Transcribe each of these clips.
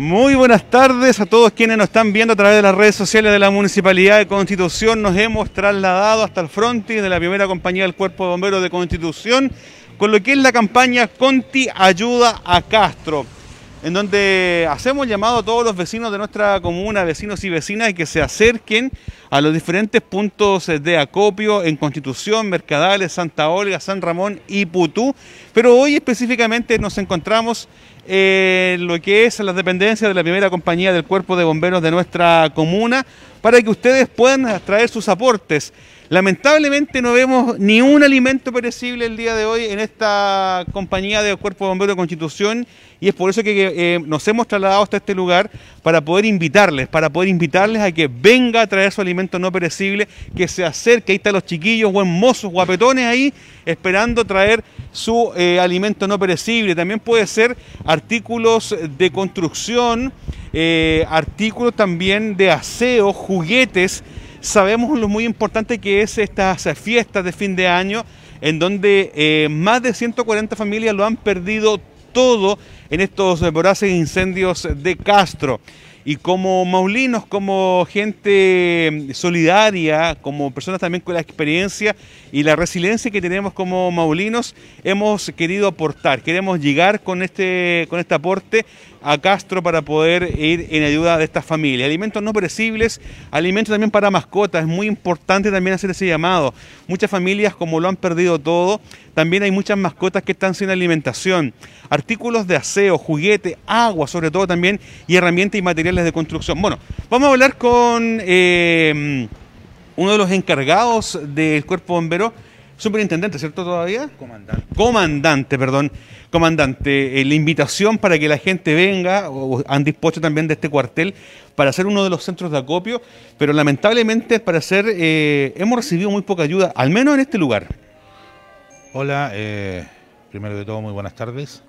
Muy buenas tardes a todos quienes nos están viendo a través de las redes sociales de la Municipalidad de Constitución. Nos hemos trasladado hasta el frontis de la primera compañía del Cuerpo de Bomberos de Constitución con lo que es la campaña Conti Ayuda a Castro, en donde hacemos llamado a todos los vecinos de nuestra comuna, vecinos y vecinas, que se acerquen a los diferentes puntos de acopio en Constitución, Mercadales, Santa Olga, San Ramón y Putú. Pero hoy específicamente nos encontramos en lo que es las dependencias de la primera compañía del Cuerpo de Bomberos de nuestra comuna para que ustedes puedan traer sus aportes. Lamentablemente no vemos ni un alimento perecible el día de hoy en esta compañía del Cuerpo de Bomberos de Constitución y es por eso que eh, nos hemos trasladado hasta este lugar para poder invitarles, para poder invitarles a que venga a traer su alimento no perecible, que se acerque, ahí están los chiquillos, buen mozos, guapetones ahí, esperando traer su eh, alimento no perecible. También puede ser artículos de construcción, eh, artículos también de aseo, juguetes. Sabemos lo muy importante que es estas fiestas de fin de año, en donde más de 140 familias lo han perdido todo en estos voraces incendios de Castro. Y como maulinos, como gente solidaria, como personas también con la experiencia y la resiliencia que tenemos como maulinos, hemos querido aportar, queremos llegar con este, con este aporte a Castro para poder ir en ayuda de estas familias. Alimentos no perecibles, alimentos también para mascotas, es muy importante también hacer ese llamado. Muchas familias como lo han perdido todo, también hay muchas mascotas que están sin alimentación. Artículos de aseo, juguete, agua sobre todo también y herramientas y materiales de construcción. Bueno, vamos a hablar con eh, uno de los encargados del cuerpo bombero, superintendente, ¿cierto todavía? Comandante. Comandante, perdón. Comandante, eh, la invitación para que la gente venga, o han dispuesto también de este cuartel, para hacer uno de los centros de acopio, pero lamentablemente para hacer, eh, hemos recibido muy poca ayuda, al menos en este lugar. Hola, eh, primero de todo muy buenas tardes.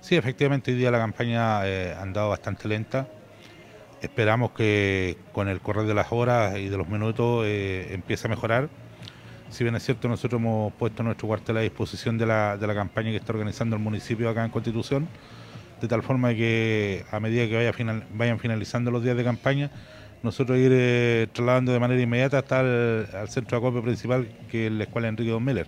Sí, efectivamente hoy día la campaña ha andado bastante lenta. Esperamos que con el correr de las horas y de los minutos empiece a mejorar si bien es cierto, nosotros hemos puesto nuestro cuartel a disposición de la, de la campaña que está organizando el municipio acá en Constitución, de tal forma que a medida que vayan finalizando los días de campaña, nosotros ir eh, trasladando de manera inmediata hasta el al centro de acopio principal, que es la Escuela Enrique Don Miller.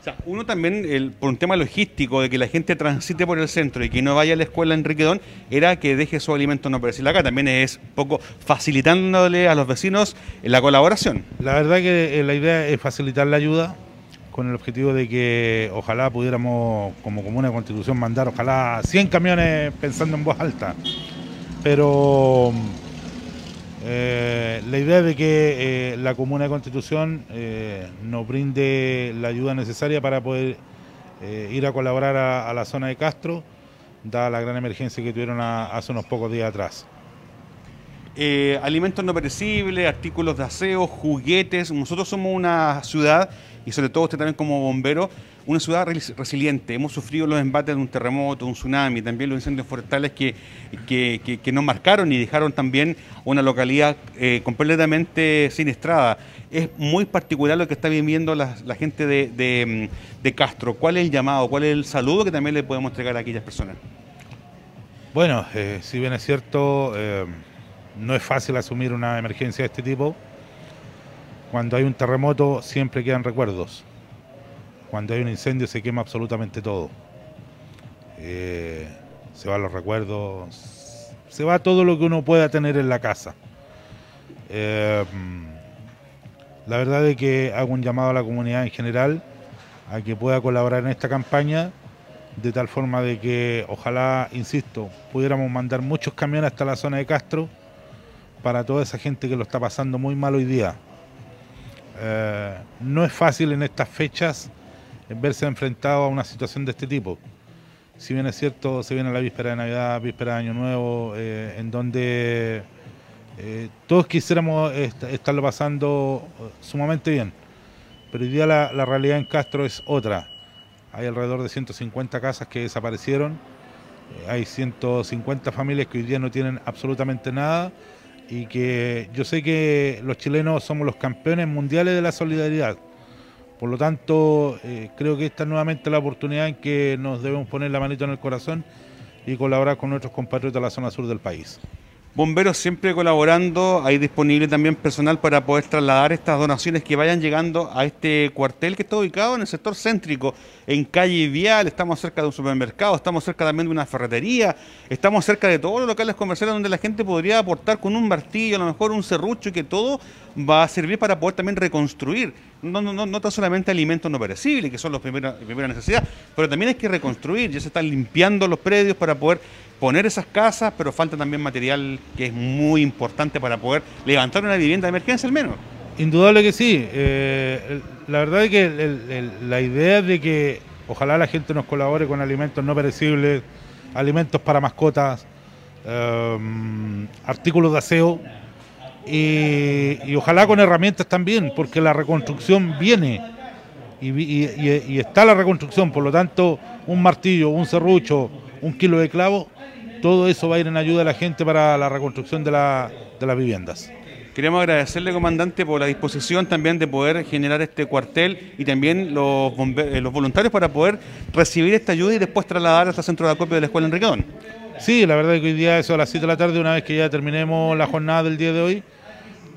O sea, uno también, por un tema logístico, de que la gente transite por el centro y que no vaya a la escuela Enrique Don, era que deje su alimento no perecible acá. También es un poco facilitándole a los vecinos la colaboración. La verdad que eh, la idea es facilitar la ayuda con el objetivo de que ojalá pudiéramos, como Comuna de Constitución, mandar ojalá 100 camiones pensando en voz alta. Pero eh, la idea de que eh, la Comuna de Constitución eh, nos brinde la ayuda necesaria para poder ir a colaborar a, la zona de Castro, dada la gran emergencia que tuvieron hace unos pocos días atrás. Alimentos no perecibles, artículos de aseo, juguetes. Nosotros somos una ciudad, y sobre todo usted también como bombero, una ciudad resiliente. Hemos sufrido los embates de un terremoto, un tsunami, también los incendios forestales que, que, nos marcaron y dejaron también una localidad eh, completamente siniestrada. Es muy particular lo que está viviendo la, gente de, Castro. ¿Cuál es el llamado, cuál es el saludo que también le podemos entregar a aquellas personas? Bueno, eh, si bien es cierto, eh, no es fácil asumir una emergencia de este tipo. Cuando hay un terremoto siempre quedan recuerdos cuando hay un incendio se quema absolutamente todo. Eh, se van los recuerdos, se va todo lo que uno pueda tener en la casa. Eh, la verdad es que hago un llamado a la comunidad en general a que pueda colaborar en esta campaña de tal forma de que ojalá, insisto, pudiéramos mandar muchos camiones hasta la zona de Castro para toda esa gente que lo está pasando muy mal hoy día. Eh, no es fácil en estas fechas verse enfrentado a una situación de este tipo. Si bien es cierto, se viene la víspera de Navidad, víspera de Año Nuevo, eh, en donde eh, todos quisiéramos estarlo pasando eh, sumamente bien. Pero hoy día la, realidad en Castro es otra. Hay alrededor de 150 casas que desaparecieron, hay 150 familias que hoy día no tienen absolutamente nada y que yo sé que los chilenos somos los campeones mundiales de la solidaridad por lo tanto, eh, creo que esta es nuevamente la oportunidad en que nos debemos poner la manito en el corazón y colaborar con nuestros compatriotas de la zona sur del país. Bomberos siempre colaborando, hay disponible también personal para poder trasladar estas donaciones que vayan llegando a este cuartel que está ubicado en el sector céntrico, en calle Vial, estamos cerca de un supermercado, estamos cerca también de una ferretería, estamos cerca de todos los locales comerciales donde la gente podría aportar con un martillo, a lo mejor un serrucho, y que todo va a servir para poder también reconstruir, no, no, no, no tan solamente alimentos no perecibles, que son los primeros, la primera necesidad, pero también hay que reconstruir, ya se están limpiando los predios para poder poner esas casas, pero falta también material que es muy importante para poder levantar una vivienda de emergencia al menos. Indudable que sí. Eh, la verdad es que la idea de que ojalá la gente nos colabore con alimentos no perecibles, alimentos para mascotas, em, artículos de aseo y, ojalá con herramientas también, porque la reconstrucción viene y, está la reconstrucción, por lo tanto un martillo, un serrucho, un kilo de clavo todo eso va a ir en ayuda a la gente para la reconstrucción de, las viviendas. Queremos agradecerle, comandante, por la disposición también de poder generar este cuartel y también los, eh, los voluntarios para poder recibir esta ayuda y después trasladar hasta el centro de acopio de la Escuela Enriquedón. Sí, la verdad es que hoy día eso a las 7 de la tarde, una vez que ya terminemos la jornada del día de hoy,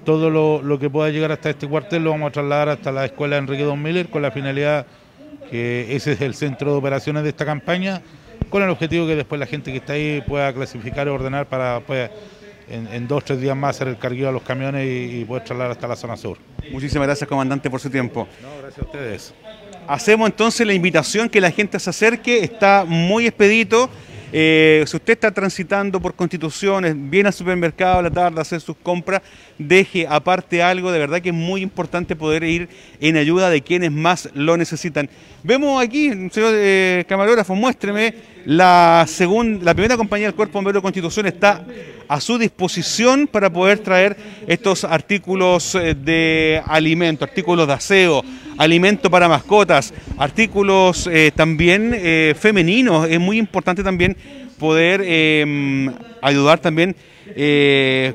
todo lo, que pueda llegar hasta este cuartel lo vamos a trasladar hasta la Escuela Enrique Don Miller con la finalidad que ese es el centro de operaciones de esta campaña con el objetivo que después la gente que está ahí pueda clasificar y ordenar para pues, en, dos o tres días más hacer el carguillo a los camiones y, poder trasladar hasta la zona sur. Muchísimas gracias, comandante, por su tiempo. No, gracias a ustedes. Hacemos entonces la invitación que la gente se acerque, está muy expedito. Eh, si usted está transitando por constituciones, viene al supermercado a la tarde a hacer sus compras, deje aparte algo, de verdad que es muy importante poder ir en ayuda de quienes más lo necesitan. Vemos aquí, señor eh, camarógrafo, muéstreme, la, segunda, la primera compañía del Cuerpo Bombero de Constitución está a su disposición para poder traer estos artículos eh, de alimento, artículos de aseo, alimento para mascotas, artículos eh, también eh, femeninos. Es muy importante también poder em, ayudar también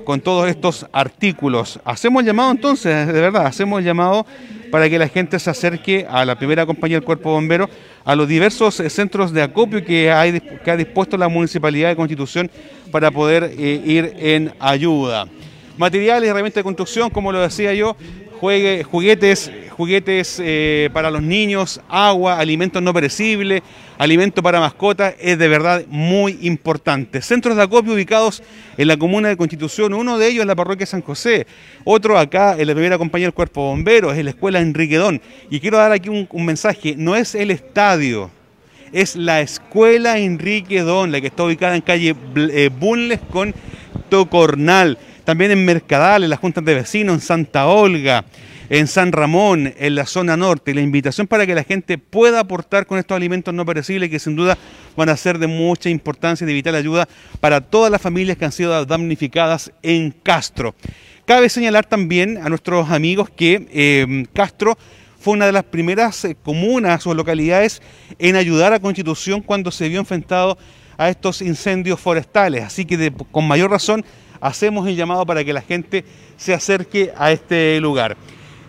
con todos estos artículos. Hacemos llamado entonces, de verdad, hacemos llamado para que la gente se acerque a la primera compañía del Cuerpo Bombero, a los diversos centros de acopio que, hay, que ha dispuesto la Municipalidad de Constitución para poder eh, ir en ayuda. Materiales, herramientas de construcción, como lo decía yo, juguetes, juguetes eh, para los niños, agua, alimentos no perecibles, alimento para mascotas, es de verdad muy importante. Centros de acopio ubicados en la comuna de Constitución, uno de ellos es la parroquia San José, otro acá en la primera compañía del Cuerpo Bombero, es la escuela Enriquedón. Y quiero dar aquí un, mensaje, no es el estadio, es la escuela Enrique Don, la que está ubicada en calle eh, Bunles con Tocornal también en Mercadal, en las juntas de vecinos, en Santa Olga, en San Ramón, en la zona norte. La invitación para que la gente pueda aportar con estos alimentos no perecibles que sin duda van a ser de mucha importancia y de vital ayuda para todas las familias que han sido damnificadas en Castro. Cabe señalar también a nuestros amigos que eh, Castro fue una de las primeras eh, comunas o localidades en ayudar a Constitución cuando se vio enfrentado a estos incendios forestales. Así que con mayor razón hacemos el llamado para que la gente se acerque a este lugar.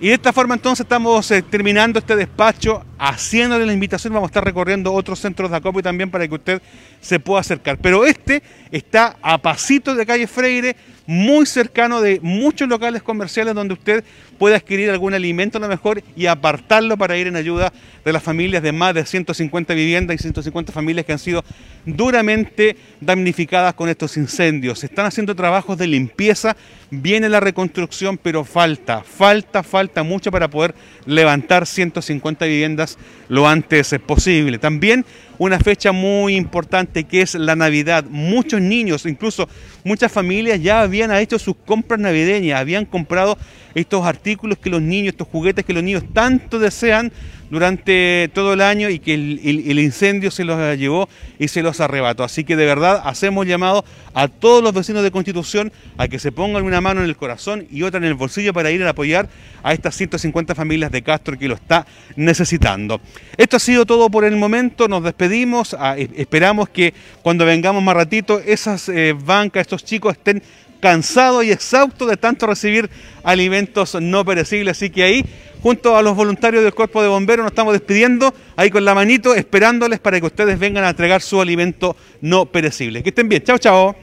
Y de esta forma entonces estamos eh, terminando este despacho, haciéndole la invitación, vamos a estar recorriendo otros centros de acopio también para que usted se pueda acercar. Pero este está a pasito de calle Freire, muy cercano de muchos locales comerciales donde usted puede adquirir algún alimento a lo mejor y apartarlo para ir en ayuda de las familias de más de 150 viviendas y 150 familias que han sido duramente damnificadas con estos incendios. Se están haciendo trabajos de limpieza, viene la reconstrucción, pero falta, falta, falta mucho para poder levantar 150 viviendas lo antes posible. También una fecha muy importante que es la Navidad. Muchos niños, incluso muchas familias ya habían hecho sus compras navideñas, habían comprado estos artículos que los niños, estos juguetes que los niños tanto desean durante todo el año y que el, incendio se los llevó y se los arrebató. Así que de verdad hacemos llamado a todos los vecinos de Constitución a que se pongan una mano en el corazón y otra en el bolsillo para ir a apoyar a estas 150 familias de Castro que lo está necesitando. Esto ha sido todo por el momento, nos despedimos, ah, esperamos que cuando vengamos más ratito esas eh, bancas, estos chicos estén cansados y exhaustos de tanto recibir alimentos no perecibles, así que ahí junto a los voluntarios del Cuerpo de Bomberos, nos estamos despidiendo ahí con la manito, esperándoles para que ustedes vengan a entregar su alimento no perecible. Que estén bien. Chao, chao.